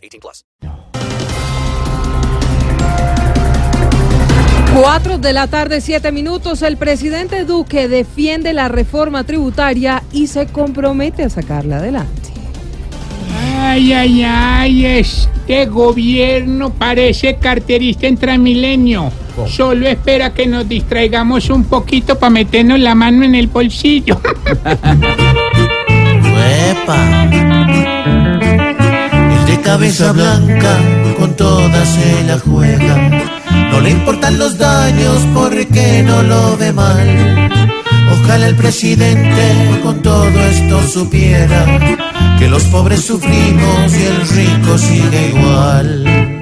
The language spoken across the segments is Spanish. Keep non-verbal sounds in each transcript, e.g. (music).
18 plus. 4 de la tarde, 7 minutos. El presidente Duque defiende la reforma tributaria y se compromete a sacarla adelante. Ay, ay, ay, este gobierno parece carterista en Transmilenio. Solo espera que nos distraigamos un poquito para meternos la mano en el bolsillo. (laughs) ¡Epa! Cabeza blanca con toda se la juega. No le importan los daños porque no lo ve mal. Ojalá el presidente con todo esto supiera que los pobres sufrimos y el rico sigue igual.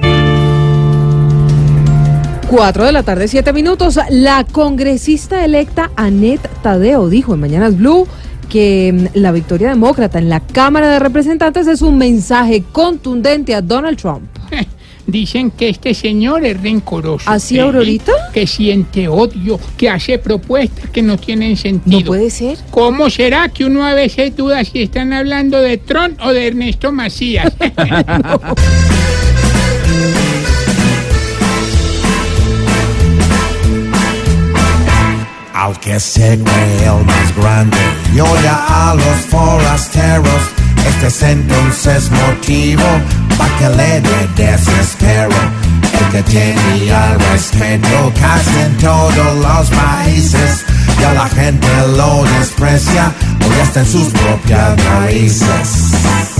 4 de la tarde, 7 minutos. La congresista electa Annette Tadeo dijo en Mañanas Blue que mm, la victoria demócrata en la Cámara de Representantes es un mensaje contundente a Donald Trump. Dicen que este señor es rencoroso. ¿Así, ¿eh? Aurorita? Que siente odio, que hace propuestas que no tienen sentido. No puede ser. ¿Cómo será que uno a veces duda si están hablando de Trump o de Ernesto Macías? (laughs) (laughs) que se cree el más grande y odia a los forasteros, este es entonces motivo para que le dé desespero. El que tenía respeto casi en todos los países y a la gente lo desprecia porque está en sus propias raíces.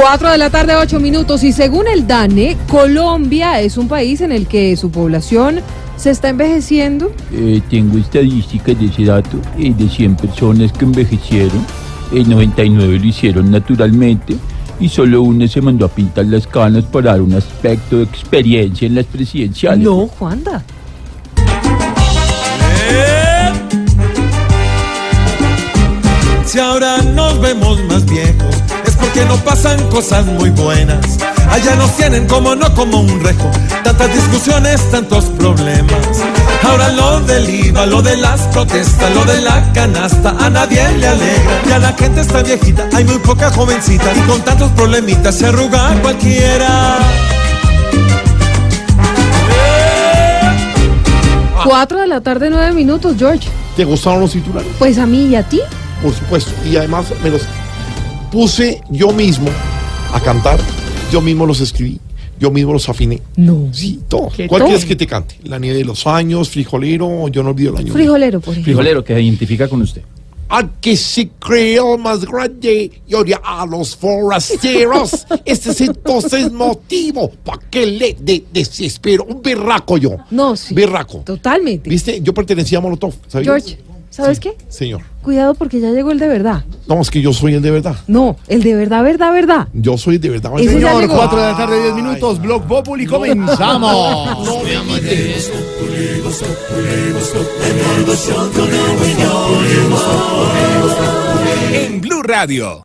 4 de la tarde, 8 minutos. Y según el DANE, Colombia es un país en el que su población se está envejeciendo. Eh, tengo estadísticas de ese dato. eh, de 100 personas que envejecieron, el 99 lo hicieron naturalmente y solo una se mandó a pintar las canas para dar un aspecto de experiencia en las presidenciales. No, Juanda. Si ahora nos vemos más viejos, porque no pasan cosas muy buenas. Allá nos tienen como no como un rejo, tantas discusiones, tantos problemas. Ahora lo del IVA, lo de las protestas, lo de la canasta, a nadie le alegra. Ya la gente está viejita, hay muy poca jovencita y con tantos problemitas se arruga cualquiera. 4 de la tarde, 9 minutos, George. ¿Te gustaron los titulares? Pues a mí y a ti. Por supuesto. Y además me los puse yo mismo a cantar. Yo mismo los escribí. Yo mismo los afiné. No. Sí, todo. ¿Qué ¿Cuál quieres que te cante? La nieve de los años, frijolero, yo no olvido el año. Frijolero, por ejemplo. Frijolero, que se identifica con usted. Al que se creó más grande y odia a los forasteros. (laughs) este es entonces motivo para que le de desespero. Un berraco yo. No, sí. Berraco. Totalmente. ¿Viste? Yo pertenecía a Molotov. ¿sabías? George, ¿sabes Sí, qué? Señor. Cuidado porque ya llegó el de verdad. No, es que yo soy el de verdad. No, el de verdad, verdad, verdad. Yo soy el de verdad. Señor, llegó. cuatro de la tarde, 10 minutos, Blog Populi, comenzamos. (laughs) No me imites. En Blue Radio.